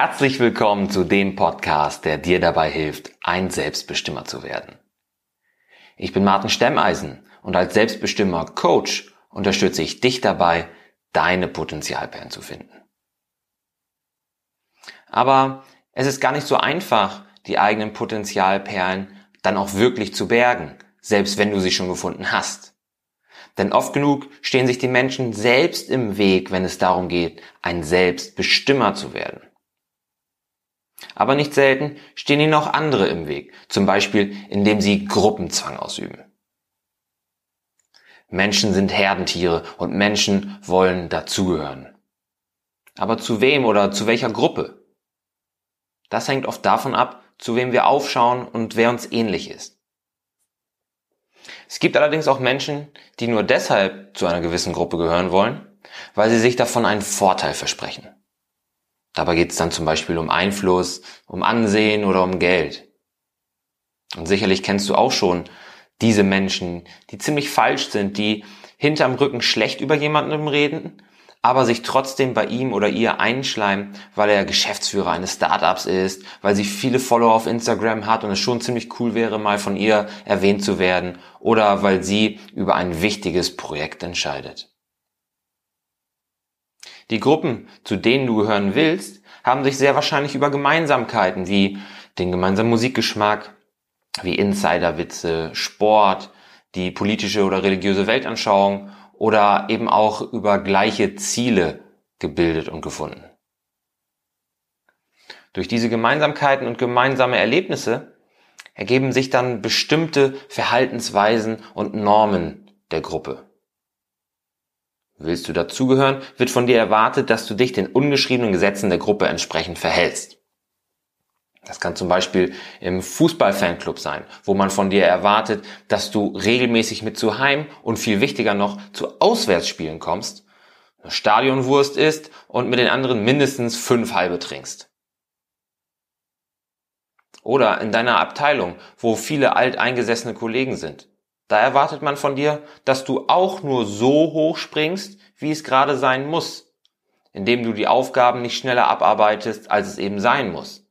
Herzlich willkommen zu dem Podcast, der dir dabei hilft, ein Selbstbestimmer zu werden. Ich bin Martin Stemmeisen und als Selbstbestimmer Coach unterstütze ich dich dabei, deine Potenzialperlen zu finden. Aber es ist gar nicht so einfach, die eigenen Potenzialperlen dann auch wirklich zu bergen, selbst wenn du sie schon gefunden hast. Denn oft genug stehen sich die Menschen selbst im Weg, wenn es darum geht, ein Selbstbestimmer zu werden. Aber nicht selten stehen ihnen auch andere im Weg, zum Beispiel indem sie Gruppenzwang ausüben. Menschen sind Herdentiere und Menschen wollen dazugehören. Aber zu wem oder zu welcher Gruppe? Das hängt oft davon ab, zu wem wir aufschauen und wer uns ähnlich ist. Es gibt allerdings auch Menschen, die nur deshalb zu einer gewissen Gruppe gehören wollen, weil sie sich davon einen Vorteil versprechen. Dabei geht es dann zum Beispiel um Einfluss, um Ansehen oder um Geld. Und sicherlich kennst du auch schon diese Menschen, die ziemlich falsch sind, die hinterm Rücken schlecht über jemanden reden, aber sich trotzdem bei ihm oder ihr einschleimen, weil er Geschäftsführer eines Startups ist, weil sie viele Follower auf Instagram hat und es schon ziemlich cool wäre, mal von ihr erwähnt zu werden oder weil sie über ein wichtiges Projekt entscheidet. Die Gruppen, zu denen du gehören willst, haben sich sehr wahrscheinlich über Gemeinsamkeiten wie den gemeinsamen Musikgeschmack, wie Insiderwitze, Sport, die politische oder religiöse Weltanschauung oder eben auch über gleiche Ziele gebildet und gefunden. Durch diese Gemeinsamkeiten und gemeinsame Erlebnisse ergeben sich dann bestimmte Verhaltensweisen und Normen der Gruppe. Willst du dazugehören, wird von dir erwartet, dass du dich den ungeschriebenen Gesetzen der Gruppe entsprechend verhältst. Das kann zum Beispiel im Fußballfanclub sein, wo man von dir erwartet, dass du regelmäßig mit zu Heim und viel wichtiger noch zu Auswärtsspielen kommst, eine Stadionwurst isst und mit den anderen mindestens fünf halbe trinkst. Oder in deiner Abteilung, wo viele alteingesessene Kollegen sind. Da erwartet man von dir, dass du auch nur so hoch springst, wie es gerade sein muss, indem du die Aufgaben nicht schneller abarbeitest, als es eben sein muss.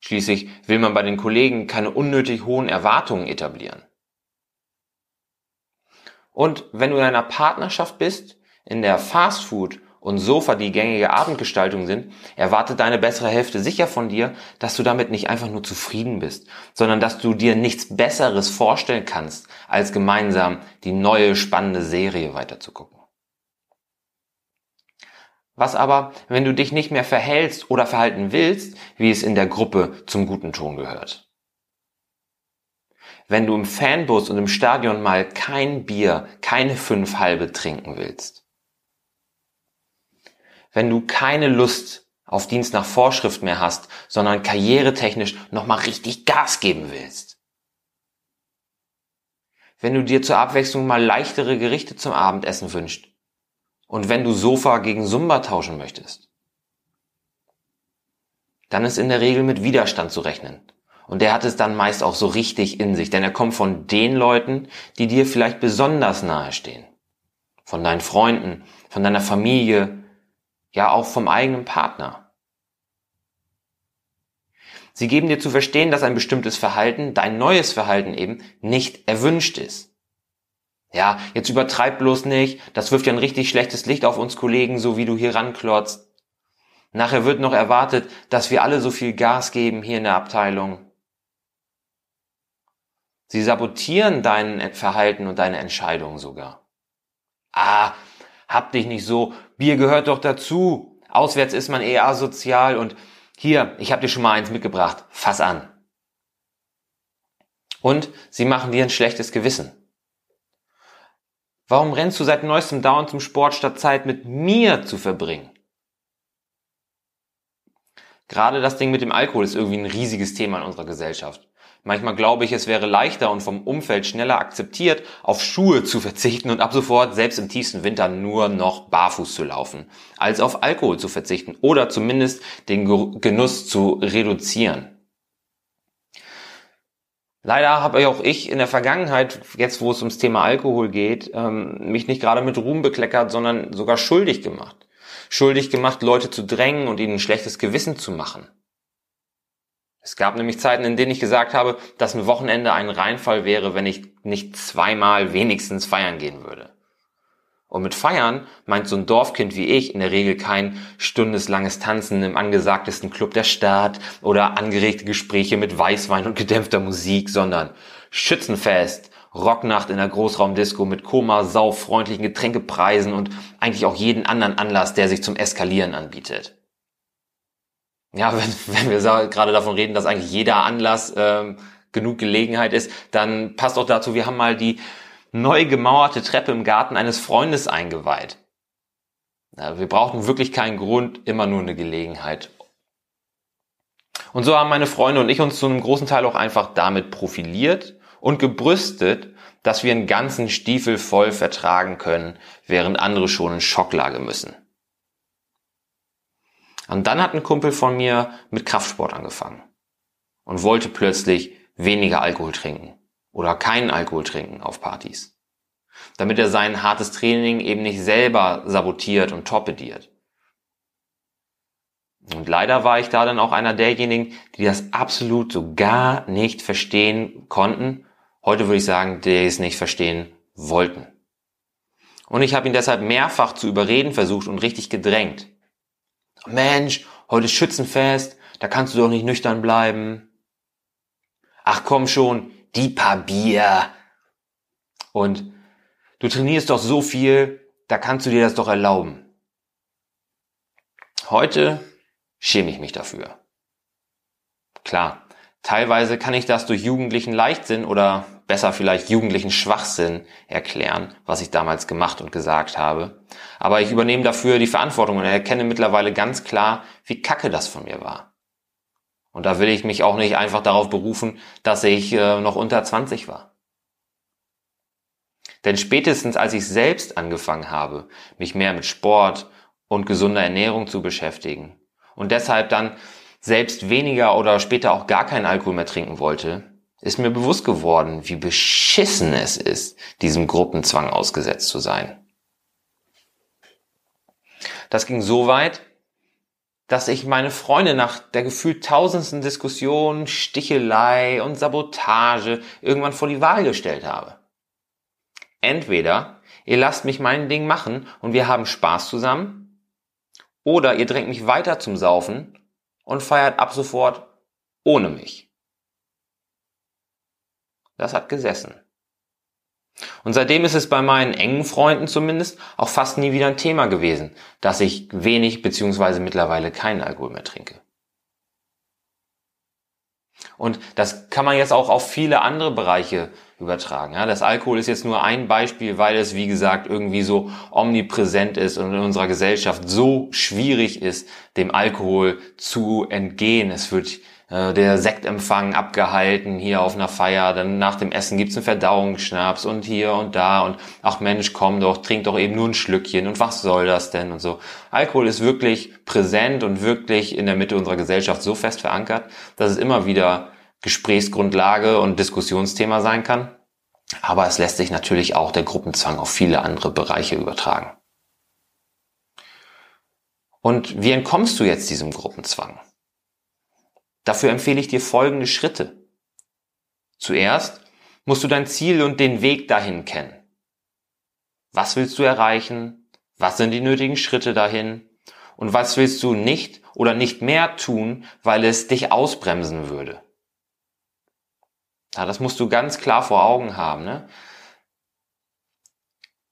Schließlich will man bei den Kollegen keine unnötig hohen Erwartungen etablieren. Und wenn du in einer Partnerschaft bist, in der Fastfood und Sofa die gängige Abendgestaltung sind, erwartet deine bessere Hälfte sicher von dir, dass du damit nicht einfach nur zufrieden bist, sondern dass du dir nichts Besseres vorstellen kannst, als gemeinsam die neue spannende Serie weiterzugucken. Was aber, wenn du dich nicht mehr verhältst oder verhalten willst, wie es in der Gruppe zum guten Ton gehört? Wenn du im Fanbus und im Stadion mal kein Bier, keine fünf halbe trinken willst? Wenn du keine Lust auf Dienst nach Vorschrift mehr hast, sondern karrieretechnisch nochmal richtig Gas geben willst? Wenn du dir zur Abwechslung mal leichtere Gerichte zum Abendessen wünschst und wenn du Sofa gegen Sumba tauschen möchtest, dann ist in der Regel mit Widerstand zu rechnen. Und der hat es dann meist auch so richtig in sich, denn er kommt von den Leuten, die dir vielleicht besonders nahe stehen. Von deinen Freunden, von deiner Familie, ja auch vom eigenen Partner. Sie geben dir zu verstehen, dass ein bestimmtes Verhalten, dein neues Verhalten eben, nicht erwünscht ist. Ja, jetzt übertreib bloß nicht. Das wirft ja ein richtig schlechtes Licht auf uns Kollegen, so wie du hier ranklotzt. Nachher wird noch erwartet, dass wir alle so viel Gas geben hier in der Abteilung. Sie sabotieren dein Verhalten und deine Entscheidungen sogar. Ah, hab dich nicht so. Bier gehört doch dazu. Auswärts ist man eher asozial und hier, ich hab dir schon mal eins mitgebracht. Fass an. Und sie machen dir ein schlechtes Gewissen. Warum rennst du seit neuestem dauernd zum Sport, statt Zeit mit mir zu verbringen? Gerade das Ding mit dem Alkohol ist irgendwie ein riesiges Thema in unserer Gesellschaft. Manchmal glaube ich, es wäre leichter und vom Umfeld schneller akzeptiert, auf Schuhe zu verzichten und ab sofort selbst im tiefsten Winter nur noch barfuß zu laufen, als auf Alkohol zu verzichten oder zumindest den Genuss zu reduzieren. Leider habe auch ich in der Vergangenheit, jetzt wo es ums Thema Alkohol geht, ähm, mich nicht gerade mit Ruhm bekleckert, sondern sogar schuldig gemacht. schuldig gemacht, Leute zu drängen und ihnen ein schlechtes Gewissen zu machen. Es gab nämlich Zeiten, in denen ich gesagt habe, dass ein Wochenende ein Reinfall wäre, wenn ich nicht zweimal wenigstens feiern gehen würde. Und mit Feiern meint so ein Dorfkind wie ich in der Regel kein stundeslanges Tanzen im angesagtesten Club der Stadt oder angeregte Gespräche mit Weißwein und gedämpfter Musik, sondern Schützenfest, Rocknacht in der Großraumdisco mit Koma, Sau, freundlichen Getränkepreisen und eigentlich auch jeden anderen Anlass, der sich zum Eskalieren anbietet. Ja, wenn, wenn wir gerade davon reden, dass eigentlich jeder Anlass ähm, genug Gelegenheit ist, dann passt auch dazu, wir haben mal die neu gemauerte Treppe im Garten eines Freundes eingeweiht. Wir brauchten wirklich keinen Grund, immer nur eine Gelegenheit. Und so haben meine Freunde und ich uns zu einem großen Teil auch einfach damit profiliert und gebrüstet, dass wir einen ganzen Stiefel voll vertragen können, während andere schon in Schocklage müssen. Und dann hat ein Kumpel von mir mit Kraftsport angefangen und wollte plötzlich weniger Alkohol trinken oder keinen Alkohol trinken auf Partys. Damit er sein hartes Training eben nicht selber sabotiert und torpediert. Und leider war ich da dann auch einer derjenigen, die das absolut so gar nicht verstehen konnten. Heute würde ich sagen, die es nicht verstehen wollten. Und ich habe ihn deshalb mehrfach zu überreden versucht und richtig gedrängt. Mensch, heute ist Schützenfest, da kannst du doch nicht nüchtern bleiben. Ach komm schon, die paar Bier. Und du trainierst doch so viel, da kannst du dir das doch erlauben. Heute schäme ich mich dafür. Klar, teilweise kann ich das durch jugendlichen Leichtsinn oder besser vielleicht jugendlichen Schwachsinn erklären, was ich damals gemacht und gesagt habe. Aber ich übernehme dafür die Verantwortung und erkenne mittlerweile ganz klar, wie kacke das von mir war. Und da will ich mich auch nicht einfach darauf berufen, dass ich äh, noch unter 20 war. Denn spätestens als ich selbst angefangen habe, mich mehr mit Sport und gesunder Ernährung zu beschäftigen und deshalb dann selbst weniger oder später auch gar keinen Alkohol mehr trinken wollte, ist mir bewusst geworden, wie beschissen es ist, diesem Gruppenzwang ausgesetzt zu sein. Das ging so weit, dass ich meine Freunde nach der gefühlt tausendsten Diskussion, Stichelei und Sabotage irgendwann vor die Wahl gestellt habe. Entweder ihr lasst mich mein Ding machen und wir haben Spaß zusammen, oder ihr drängt mich weiter zum Saufen und feiert ab sofort ohne mich. Das hat gesessen. Und seitdem ist es bei meinen engen Freunden zumindest auch fast nie wieder ein Thema gewesen, dass ich wenig beziehungsweise mittlerweile keinen Alkohol mehr trinke. Und das kann man jetzt auch auf viele andere Bereiche übertragen. Ja, das Alkohol ist jetzt nur ein Beispiel, weil es, wie gesagt, irgendwie so omnipräsent ist und in unserer Gesellschaft so schwierig ist, dem Alkohol zu entgehen. Es wird äh, der Sektempfang abgehalten hier auf einer Feier, dann nach dem Essen gibt's einen Verdauungsschnaps und hier und da und ach Mensch, komm doch, trink doch eben nur ein Schlückchen und was soll das denn und so. Alkohol ist wirklich präsent und wirklich in der Mitte unserer Gesellschaft so fest verankert, dass es immer wieder Gesprächsgrundlage und Diskussionsthema sein kann. Aber es lässt sich natürlich auch der Gruppenzwang auf viele andere Bereiche übertragen. Und wie entkommst du jetzt diesem Gruppenzwang? Dafür empfehle ich dir folgende Schritte. Zuerst musst du dein Ziel und den Weg dahin kennen. Was willst du erreichen? Was sind die nötigen Schritte dahin? Und was willst du nicht oder nicht mehr tun, weil es dich ausbremsen würde? Ja, das musst du ganz klar vor Augen haben. Ne?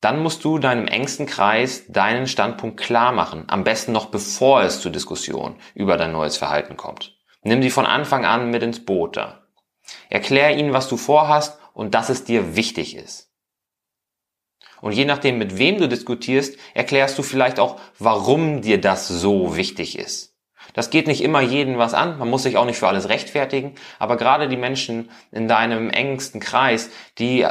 Dann musst du deinem engsten Kreis deinen Standpunkt klar machen, am besten noch bevor es zur Diskussion über dein neues Verhalten kommt. Nimm sie von Anfang an mit ins Boot da. Erklär ihnen, was du vorhast und dass es dir wichtig ist. Und je nachdem, mit wem du diskutierst, erklärst du vielleicht auch, warum dir das so wichtig ist. Das geht nicht immer jeden was an, man muss sich auch nicht für alles rechtfertigen, aber gerade die Menschen in deinem engsten Kreis, die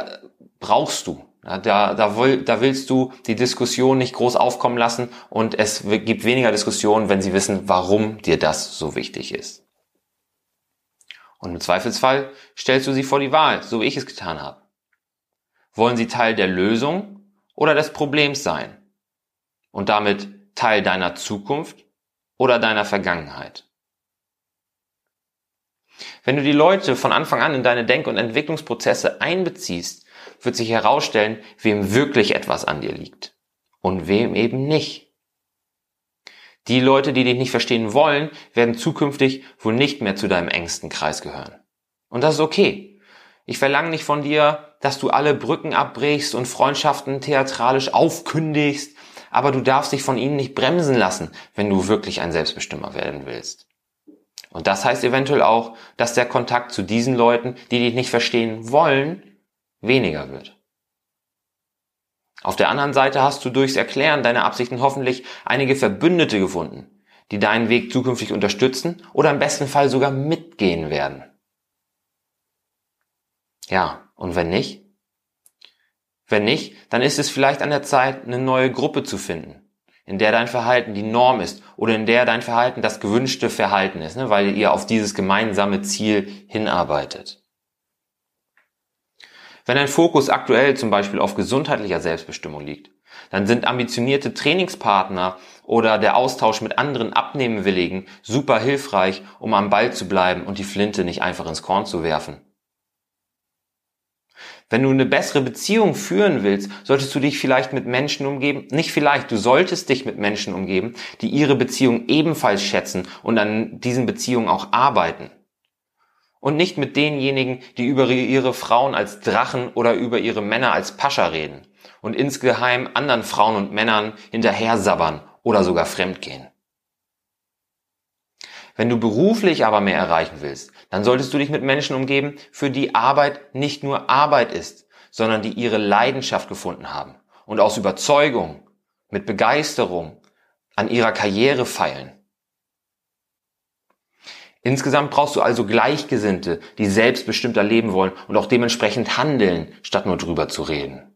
brauchst du. Da, da, da willst du die Diskussion nicht groß aufkommen lassen und es gibt weniger Diskussionen, wenn sie wissen, warum dir das so wichtig ist. Und im Zweifelsfall stellst du sie vor die Wahl, so wie ich es getan habe. Wollen sie Teil der Lösung oder des Problems sein? Und damit Teil deiner Zukunft oder deiner Vergangenheit? Wenn du die Leute von Anfang an in deine Denk- und Entwicklungsprozesse einbeziehst, wird sich herausstellen, wem wirklich etwas an dir liegt und wem eben nicht. Die Leute, die dich nicht verstehen wollen, werden zukünftig wohl nicht mehr zu deinem engsten Kreis gehören. Und das ist okay. Ich verlange nicht von dir, dass du alle Brücken abbrichst und Freundschaften theatralisch aufkündigst, aber du darfst dich von ihnen nicht bremsen lassen, wenn du wirklich ein Selbstbestimmer werden willst. Und das heißt eventuell auch, dass der Kontakt zu diesen Leuten, die dich nicht verstehen wollen, weniger wird. Auf der anderen Seite hast du durchs Erklären deiner Absichten hoffentlich einige Verbündete gefunden, die deinen Weg zukünftig unterstützen oder im besten Fall sogar mitgehen werden. Ja, und wenn nicht? Wenn nicht, dann ist es vielleicht an der Zeit, eine neue Gruppe zu finden, in der dein Verhalten die Norm ist oder in der dein Verhalten das gewünschte Verhalten ist, ne, weil ihr auf dieses gemeinsame Ziel hinarbeitet. Wenn ein Fokus aktuell zum Beispiel auf gesundheitlicher Selbstbestimmung liegt, dann sind ambitionierte Trainingspartner oder der Austausch mit anderen Abnehmenwilligen super hilfreich, um am Ball zu bleiben und die Flinte nicht einfach ins Korn zu werfen. Wenn du eine bessere Beziehung führen willst, solltest du dich vielleicht mit Menschen umgeben, nicht vielleicht, du solltest dich mit Menschen umgeben, die ihre Beziehung ebenfalls schätzen und an diesen Beziehungen auch arbeiten und nicht mit denjenigen, die über ihre Frauen als Drachen oder über ihre Männer als Pascha reden und insgeheim anderen Frauen und Männern hinterher sabbern oder sogar fremdgehen. Wenn du beruflich aber mehr erreichen willst, dann solltest du dich mit Menschen umgeben, für die Arbeit nicht nur Arbeit ist, sondern die ihre Leidenschaft gefunden haben und aus Überzeugung, mit Begeisterung an ihrer Karriere feilen Insgesamt brauchst du also Gleichgesinnte, die selbstbestimmter leben wollen und auch dementsprechend handeln, statt nur drüber zu reden.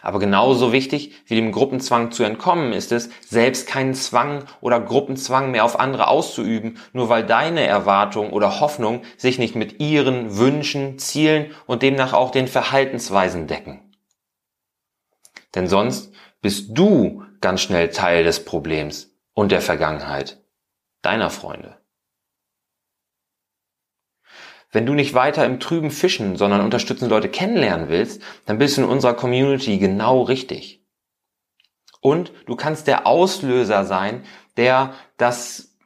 Aber genauso wichtig wie dem Gruppenzwang zu entkommen ist es, selbst keinen Zwang oder Gruppenzwang mehr auf andere auszuüben, nur weil deine Erwartung oder Hoffnung sich nicht mit ihren Wünschen, Zielen und demnach auch den Verhaltensweisen decken. Denn sonst bist du ganz schnell Teil des Problems und der Vergangenheit deiner Freunde. Wenn du nicht weiter im Trüben fischen, sondern unterstützende Leute kennenlernen willst, dann bist du in unserer Community genau richtig. Und du kannst der Auslöser sein, der das,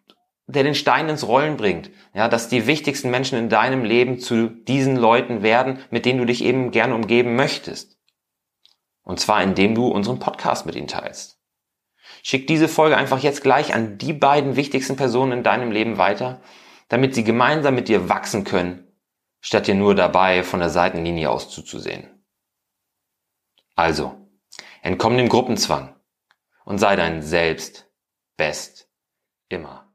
der den Stein ins Rollen bringt. Ja, dass die wichtigsten Menschen in deinem Leben zu diesen Leuten werden, mit denen du dich eben gerne umgeben möchtest. Und zwar indem du unseren Podcast mit ihnen teilst. Schick diese Folge einfach jetzt gleich an die beiden wichtigsten Personen in deinem Leben weiter, damit sie gemeinsam mit dir wachsen können, statt dir nur dabei von der Seitenlinie aus zuzusehen. Also, entkomm dem Gruppenzwang und sei dein Selbst best immer.